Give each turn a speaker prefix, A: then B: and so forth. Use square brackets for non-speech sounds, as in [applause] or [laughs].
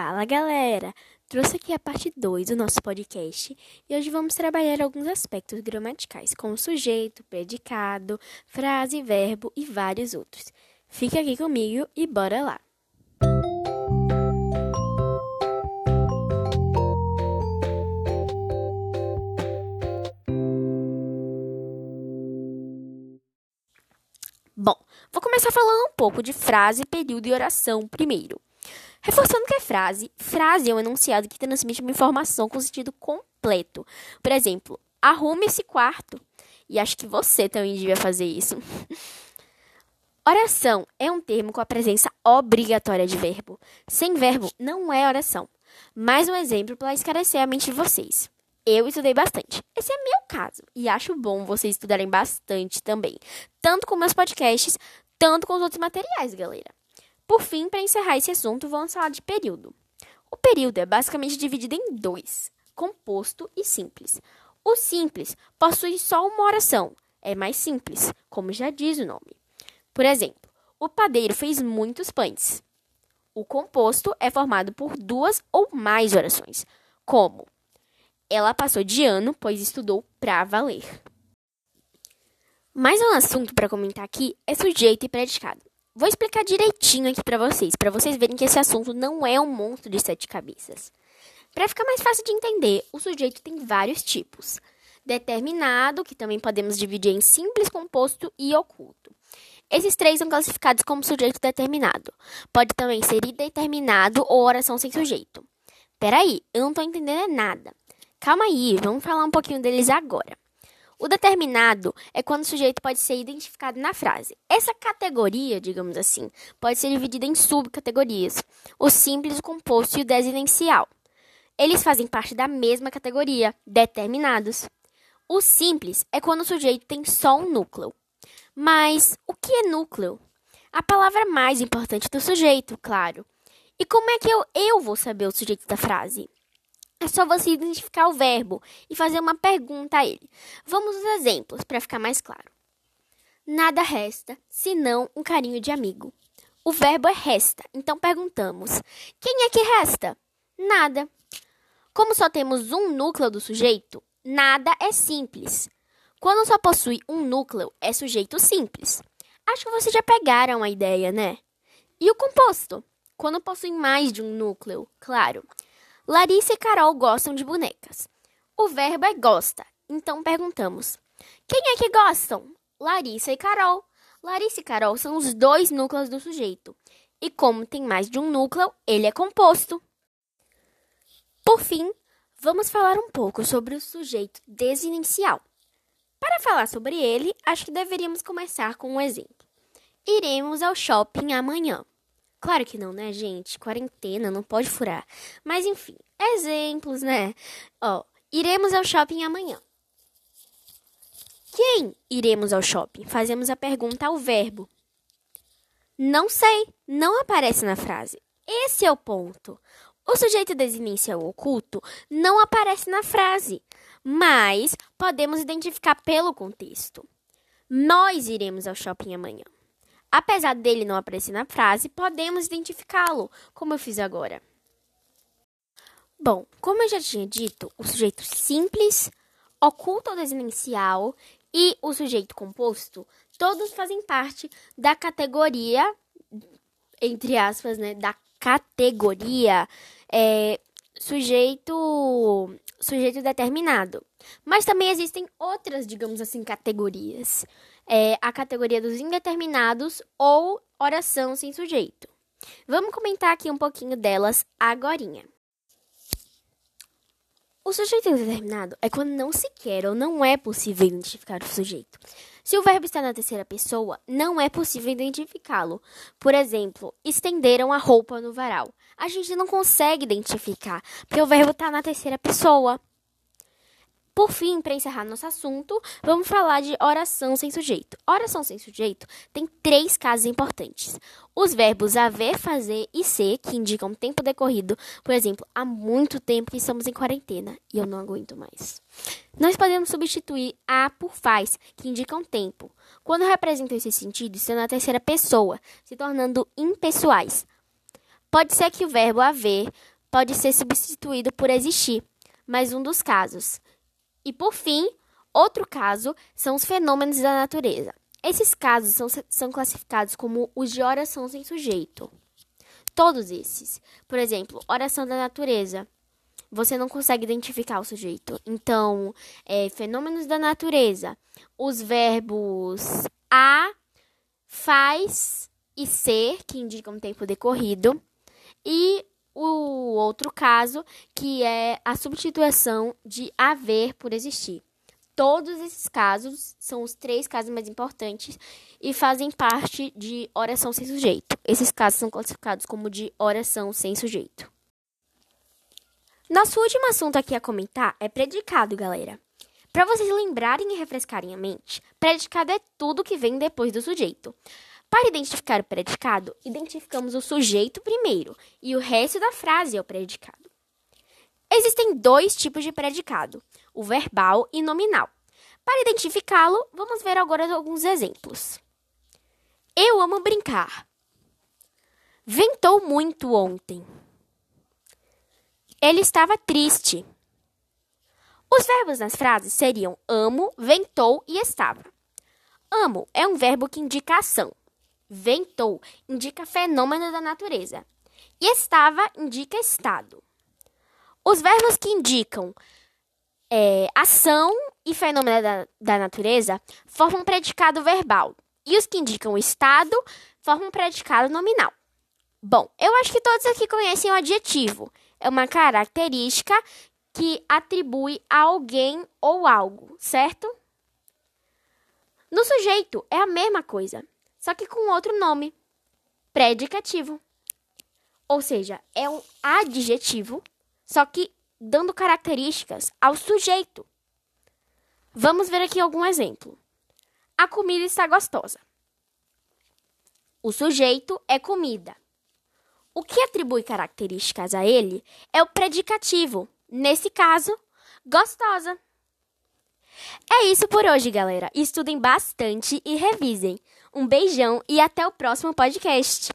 A: Fala galera! Trouxe aqui a parte 2 do nosso podcast e hoje vamos trabalhar alguns aspectos gramaticais, como sujeito, predicado, frase, verbo e vários outros. Fique aqui comigo e bora lá! Bom, vou começar falando um pouco de frase, período e oração primeiro. Reforçando que é frase, frase é um enunciado que transmite uma informação com sentido completo. Por exemplo, arrume esse quarto. E acho que você também devia fazer isso. [laughs] Oração é um termo com a presença obrigatória de verbo. Sem verbo, não é oração. Mais um exemplo para esclarecer a mente de vocês. Eu estudei bastante. Esse é meu caso. E acho bom vocês estudarem bastante também. Tanto com meus podcasts, tanto com os outros materiais, galera. Por fim, para encerrar esse assunto, vamos falar de período. O período é basicamente dividido em dois: composto e simples. O simples possui só uma oração, é mais simples, como já diz o nome. Por exemplo, o padeiro fez muitos pães. O composto é formado por duas ou mais orações, como ela passou de ano, pois estudou para valer. Mais um assunto para comentar aqui é sujeito e predicado. Vou explicar direitinho aqui para vocês, para vocês verem que esse assunto não é um monstro de sete cabeças. Para ficar mais fácil de entender, o sujeito tem vários tipos. Determinado, que também podemos dividir em simples, composto e oculto. Esses três são classificados como sujeito determinado. Pode também ser indeterminado ou oração sem sujeito. Peraí, eu não estou entendendo nada. Calma aí, vamos falar um pouquinho deles agora. O determinado é quando o sujeito pode ser identificado na frase. Essa categoria, digamos assim, pode ser dividida em subcategorias: o simples, o composto e o desidencial. Eles fazem parte da mesma categoria, determinados. O simples é quando o sujeito tem só um núcleo. Mas o que é núcleo? A palavra mais importante do sujeito, claro. E como é que eu, eu vou saber o sujeito da frase? É só você identificar o verbo e fazer uma pergunta a ele. Vamos aos exemplos para ficar mais claro. Nada resta senão um carinho de amigo. O verbo é resta, então perguntamos: quem é que resta? Nada. Como só temos um núcleo do sujeito, nada é simples. Quando só possui um núcleo, é sujeito simples. Acho que vocês já pegaram a ideia, né? E o composto? Quando possui mais de um núcleo, claro. Larissa e Carol gostam de bonecas. O verbo é gosta, então perguntamos: quem é que gostam? Larissa e Carol. Larissa e Carol são os dois núcleos do sujeito. E como tem mais de um núcleo, ele é composto. Por fim, vamos falar um pouco sobre o sujeito desinicial. Para falar sobre ele, acho que deveríamos começar com um exemplo. Iremos ao shopping amanhã. Claro que não, né, gente? Quarentena, não pode furar. Mas enfim, exemplos, né? Ó, iremos ao shopping amanhã. Quem iremos ao shopping? Fazemos a pergunta ao verbo. Não sei, não aparece na frase. Esse é o ponto. O sujeito desinicial oculto não aparece na frase, mas podemos identificar pelo contexto. Nós iremos ao shopping amanhã. Apesar dele não aparecer na frase, podemos identificá-lo, como eu fiz agora. Bom, como eu já tinha dito, o sujeito simples, oculto ou desinencial e o sujeito composto, todos fazem parte da categoria, entre aspas, né, da categoria é, sujeito sujeito determinado. Mas também existem outras, digamos assim, categorias é a categoria dos indeterminados ou oração sem sujeito. Vamos comentar aqui um pouquinho delas agorinha. O sujeito indeterminado é quando não se quer ou não é possível identificar o sujeito. Se o verbo está na terceira pessoa, não é possível identificá-lo. Por exemplo, estenderam a roupa no varal. A gente não consegue identificar, porque o verbo está na terceira pessoa. Por fim, para encerrar nosso assunto, vamos falar de oração sem sujeito. Oração sem sujeito tem três casos importantes. Os verbos haver, fazer e ser, que indicam tempo decorrido. Por exemplo, há muito tempo que estamos em quarentena e eu não aguento mais. Nós podemos substituir a por faz, que indicam tempo. Quando representam esse sentido, estão na terceira pessoa, se tornando impessoais. Pode ser que o verbo haver pode ser substituído por existir, mais um dos casos. E por fim, outro caso são os fenômenos da natureza. Esses casos são, são classificados como os de oração sem sujeito. Todos esses. Por exemplo, oração da natureza. Você não consegue identificar o sujeito. Então, é, fenômenos da natureza. Os verbos a, faz e ser, que indicam tempo decorrido. E o outro caso, que é a substituição de haver por existir. Todos esses casos são os três casos mais importantes e fazem parte de oração sem sujeito. Esses casos são classificados como de oração sem sujeito. Nosso último assunto aqui a comentar é predicado, galera. Para vocês lembrarem e refrescarem a mente, predicado é tudo que vem depois do sujeito. Para identificar o predicado, identificamos o sujeito primeiro e o resto da frase é o predicado. Existem dois tipos de predicado, o verbal e nominal. Para identificá-lo, vamos ver agora alguns exemplos. Eu amo brincar. Ventou muito ontem. Ele estava triste. Os verbos nas frases seriam amo, ventou e estava. Amo é um verbo que indica ação. Ventou indica fenômeno da natureza. E estava indica estado. Os verbos que indicam é, ação e fenômeno da, da natureza formam predicado verbal. E os que indicam estado formam predicado nominal. Bom, eu acho que todos aqui conhecem o adjetivo. É uma característica que atribui a alguém ou algo, certo? No sujeito é a mesma coisa, só que com outro nome, predicativo. Ou seja, é um adjetivo só que dando características ao sujeito. Vamos ver aqui algum exemplo. A comida está gostosa. O sujeito é comida. O que atribui características a ele é o predicativo, nesse caso, gostosa. É isso por hoje, galera. Estudem bastante e revisem. Um beijão e até o próximo podcast.